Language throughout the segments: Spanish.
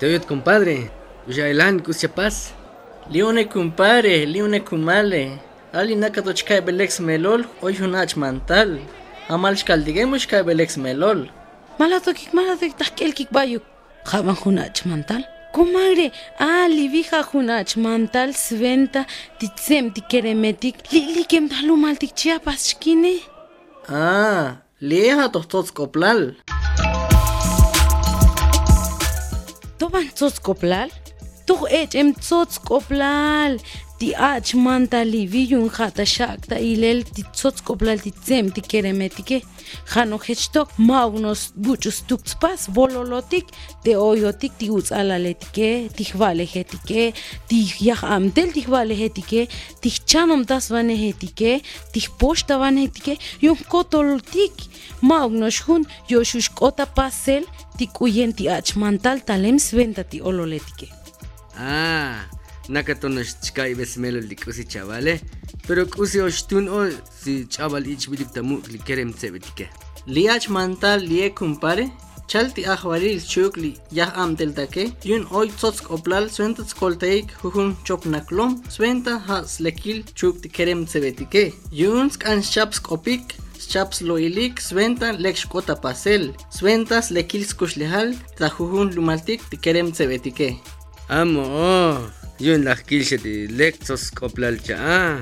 Te oigo, compadre. Ujailán, Cusiapaz. Lione compadre, lione kumale. Ali nakatochka belex melol, hoy hunach mantal. Amal shkaldigemos ka belex melol. Malatokik, malatokik, tahkelkik bayuk. Jaban hunach mantal. Comadre, ah, livija hunach mantal sventa, titsem tikeremetik, li li kem talumaltik chiapas shkine. Ah, lieja tohtots koplal. طبعا تصكب لال تخ إيج إم تصكب لال დი აჩ მანდალი ვიუნ ხატა შაკდა ილელ დი ცოცკობლალ დი ძემ დი კერემეტიკე ხანო ხეჩტო მავნოს ბუჭუს დუქცპას ვოლოლოტიკ დე ოიოტიკ დი უწალალეთიკე დი ხვალეხეთიკე დი იახ ამდელ დი ხვალეხეთიკე დი ჩანომ დასვანეჰეთიკე დი ბოშტავანეთიკე იუნ კოტოლტიკ მავნოს ხუნ იოშუშ კოტა პასელ დი კუიენტი აჩ მანდალ ტალემს ვენდატი ოლოლეთიკე აა ololetike. Ah, nakatonos chkai besmelo likusi chavale. Pero kusi oshtun o si chaval ich bidik tamu likerem tsebetike. Liach mantal lie kumpare. Chalti ahwaril chukli yah amtel take. Yun hoy tzots koplal suenta skolteik hujun chop naklom. Suenta has lekil chuk ti kerem tsebetike. Yun skan chaps kopik. Chaps loilik, sventa lex kota pasel, sventas lekil skuslehal, tajujun lumaltik ti kerem tsebetike. amo yun lakil siya di lektos koplalcha ah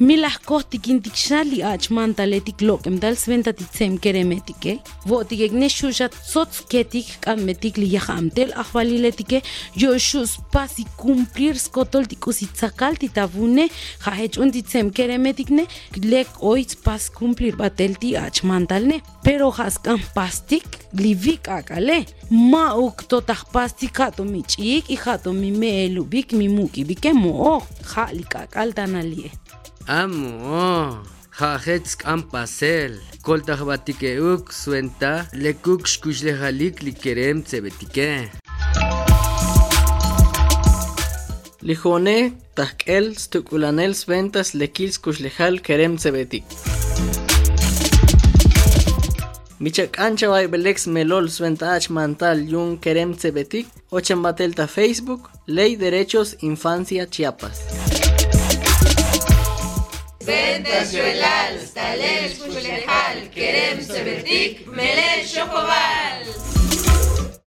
მილახკოთი გინდიქშალი აჭ მანდალედი გლოკემდალ სვენდადი ცემ გერემედიკე ვოდიგეგნე შუშათ სოც გედიქ კამედიგლი იახამდელ ახვალილედიკე იოშუს პასი კუმპლირ სკოტოლდი კუსიცაკალდი დავუნე ხაეჭუნდი ცემ გერემედიგნე ლეკ ოიც პას კუმპლირ ბატელდი აჭ მანდალნე პეროხასკან პასტიკ ლივი კაკალე მა ოქტოტახ პასტიკატო მიჭიკ იხატო მიმელუბიკ მიმუკიბიკე მოო ხალი კაკალ დანალიე amo, oh. Jajets pasel. Koltah batike uk suenta lekuk shkushlehalik likerem tsebetike. Lijone, tahkel, stukulanel sventas lekil skuslehal kerem tsebetik. Michak ancha vai belex melol sventa ach mantal yun kerem tsebetik. Ochan batelta Facebook, Ley Derechos Infancia Chiapas. Ventas Yuelal, Stalel, Shkushehal, Kerem Sebetik, Melel Shokobal.